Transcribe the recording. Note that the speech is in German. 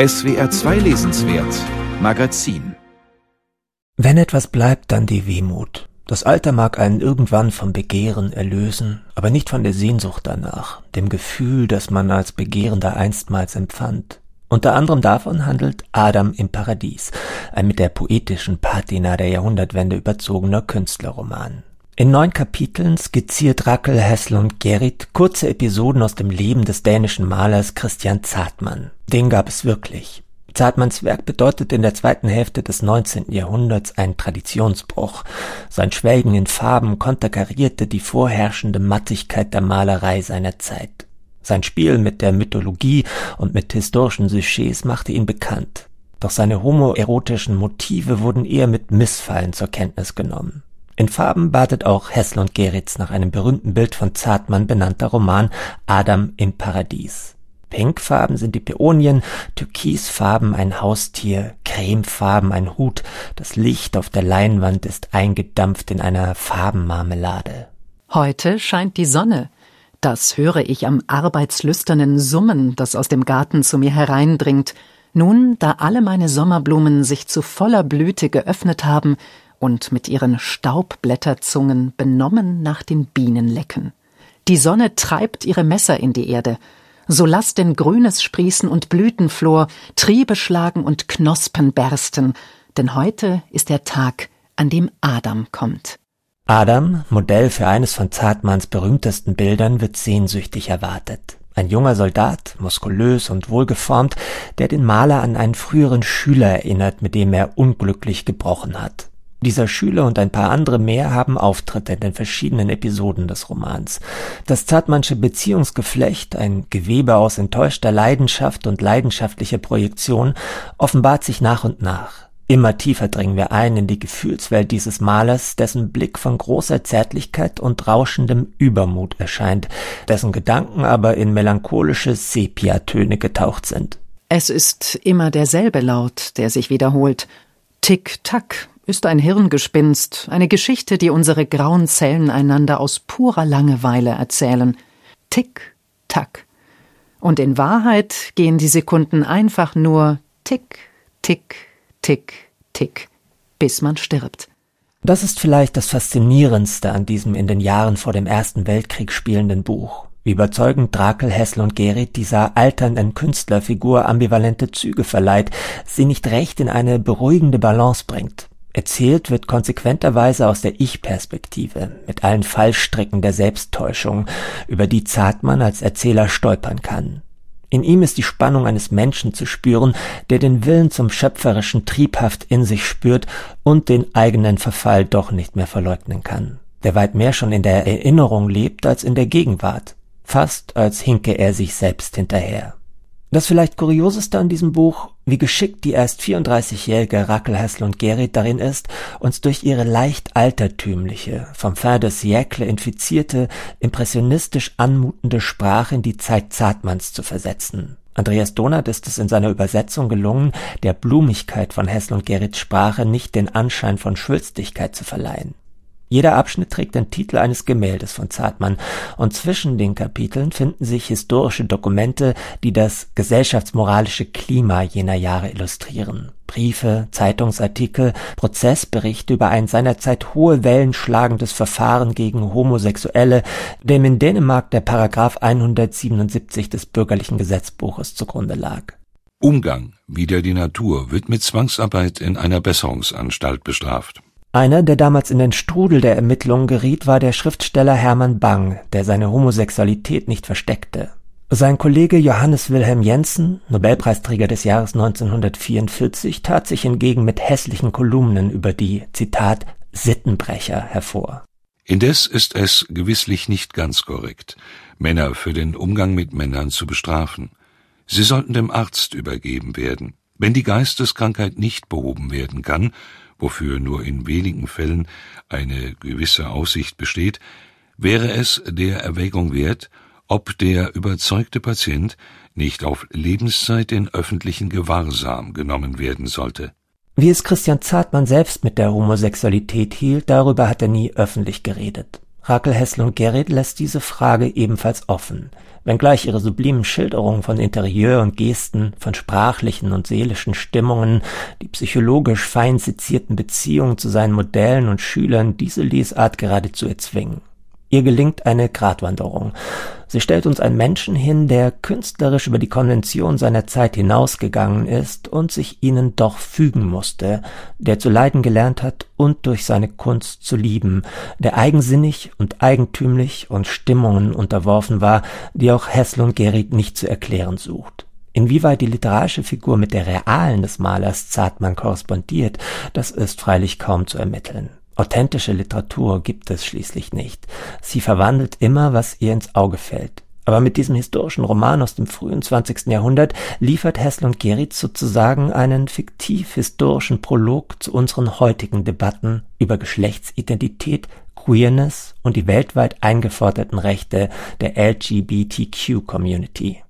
SWR 2 Lesenswert Magazin Wenn etwas bleibt, dann die Wehmut. Das Alter mag einen irgendwann vom Begehren erlösen, aber nicht von der Sehnsucht danach, dem Gefühl, das man als Begehrender einstmals empfand. Unter anderem davon handelt Adam im Paradies, ein mit der poetischen Patina der Jahrhundertwende überzogener Künstlerroman. In neun Kapiteln skizziert Rackel, Hessel und Gerrit kurze Episoden aus dem Leben des dänischen Malers Christian Zartmann. Den gab es wirklich. Zartmanns Werk bedeutet in der zweiten Hälfte des 19. Jahrhunderts einen Traditionsbruch. Sein Schwelgen in Farben konterkarierte die vorherrschende Mattigkeit der Malerei seiner Zeit. Sein Spiel mit der Mythologie und mit historischen Sujets machte ihn bekannt. Doch seine homoerotischen Motive wurden eher mit Missfallen zur Kenntnis genommen. In Farben badet auch Hessel und Geritz nach einem berühmten Bild von Zartmann benannter Roman Adam im Paradies. Pinkfarben sind die Päonien, Türkisfarben ein Haustier, Cremefarben ein Hut, das Licht auf der Leinwand ist eingedampft in einer Farbenmarmelade. Heute scheint die Sonne. Das höre ich am arbeitslüsternen Summen, das aus dem Garten zu mir hereindringt. Nun, da alle meine Sommerblumen sich zu voller Blüte geöffnet haben, und mit ihren Staubblätterzungen benommen nach den Bienen lecken. Die Sonne treibt ihre Messer in die Erde. So lass denn Grünes sprießen und Blütenflor, Triebe schlagen und Knospen bersten, denn heute ist der Tag, an dem Adam kommt. Adam, Modell für eines von Zartmanns berühmtesten Bildern, wird sehnsüchtig erwartet. Ein junger Soldat, muskulös und wohlgeformt, der den Maler an einen früheren Schüler erinnert, mit dem er unglücklich gebrochen hat. Dieser Schüler und ein paar andere mehr haben Auftritte in den verschiedenen Episoden des Romans. Das Zartmannsche Beziehungsgeflecht, ein Gewebe aus enttäuschter Leidenschaft und leidenschaftlicher Projektion, offenbart sich nach und nach. Immer tiefer dringen wir ein in die Gefühlswelt dieses Malers, dessen Blick von großer Zärtlichkeit und rauschendem Übermut erscheint, dessen Gedanken aber in melancholische Sepiatöne getaucht sind. Es ist immer derselbe Laut, der sich wiederholt. Tick-Tack, ist ein Hirngespinst, eine Geschichte, die unsere grauen Zellen einander aus purer Langeweile erzählen. Tick, tack. Und in Wahrheit gehen die Sekunden einfach nur tick, tick, tick, bis man stirbt. Das ist vielleicht das Faszinierendste an diesem in den Jahren vor dem Ersten Weltkrieg spielenden Buch. Wie überzeugend Drakel, Hessel und Gerrit dieser alternden Künstlerfigur ambivalente Züge verleiht, sie nicht recht in eine beruhigende Balance bringt. Erzählt wird konsequenterweise aus der Ich-Perspektive, mit allen Fallstricken der Selbsttäuschung, über die Zartmann als Erzähler stolpern kann. In ihm ist die Spannung eines Menschen zu spüren, der den Willen zum Schöpferischen triebhaft in sich spürt und den eigenen Verfall doch nicht mehr verleugnen kann, der weit mehr schon in der Erinnerung lebt als in der Gegenwart, fast als hinke er sich selbst hinterher. Das vielleicht Kurioseste an diesem Buch, wie geschickt die erst 34-jährige Rackel und Gerrit darin ist, uns durch ihre leicht altertümliche, vom Fin de siècle infizierte, impressionistisch anmutende Sprache in die Zeit Zartmanns zu versetzen. Andreas Donath ist es in seiner Übersetzung gelungen, der Blumigkeit von Hessel und Gerrits Sprache nicht den Anschein von Schwülstigkeit zu verleihen. Jeder Abschnitt trägt den Titel eines Gemäldes von Zartmann und zwischen den Kapiteln finden sich historische Dokumente, die das gesellschaftsmoralische Klima jener Jahre illustrieren. Briefe, Zeitungsartikel, Prozessberichte über ein seinerzeit hohe Wellen schlagendes Verfahren gegen Homosexuelle, dem in Dänemark der Paragraph 177 des bürgerlichen Gesetzbuches zugrunde lag. Umgang, wider die Natur, wird mit Zwangsarbeit in einer Besserungsanstalt bestraft. Einer, der damals in den Strudel der Ermittlungen geriet, war der Schriftsteller Hermann Bang, der seine Homosexualität nicht versteckte. Sein Kollege Johannes Wilhelm Jensen, Nobelpreisträger des Jahres 1944, tat sich hingegen mit hässlichen Kolumnen über die, Zitat, Sittenbrecher hervor. Indes ist es gewisslich nicht ganz korrekt, Männer für den Umgang mit Männern zu bestrafen. Sie sollten dem Arzt übergeben werden. Wenn die Geisteskrankheit nicht behoben werden kann, wofür nur in wenigen Fällen eine gewisse Aussicht besteht, wäre es der Erwägung wert, ob der überzeugte Patient nicht auf Lebenszeit in öffentlichen Gewahrsam genommen werden sollte. Wie es Christian Zartmann selbst mit der Homosexualität hielt, darüber hat er nie öffentlich geredet. Rakel Hessel-Gerrit lässt diese Frage ebenfalls offen. Wenngleich ihre sublimen Schilderungen von Interieur und Gesten, von sprachlichen und seelischen Stimmungen, die psychologisch fein sezierten Beziehungen zu seinen Modellen und Schülern diese Lesart geradezu erzwingen. Ihr gelingt eine Gratwanderung. Sie stellt uns einen Menschen hin, der künstlerisch über die Konvention seiner Zeit hinausgegangen ist und sich ihnen doch fügen musste, der zu leiden gelernt hat und durch seine Kunst zu lieben, der eigensinnig und eigentümlich und Stimmungen unterworfen war, die auch Hessel und Gerrit nicht zu erklären sucht. Inwieweit die literarische Figur mit der realen des Malers Zartmann korrespondiert, das ist freilich kaum zu ermitteln. Authentische Literatur gibt es schließlich nicht. Sie verwandelt immer, was ihr ins Auge fällt. Aber mit diesem historischen Roman aus dem frühen 20. Jahrhundert liefert Hessel und Geritz sozusagen einen fiktiv-historischen Prolog zu unseren heutigen Debatten über Geschlechtsidentität, Queerness und die weltweit eingeforderten Rechte der LGBTQ-Community.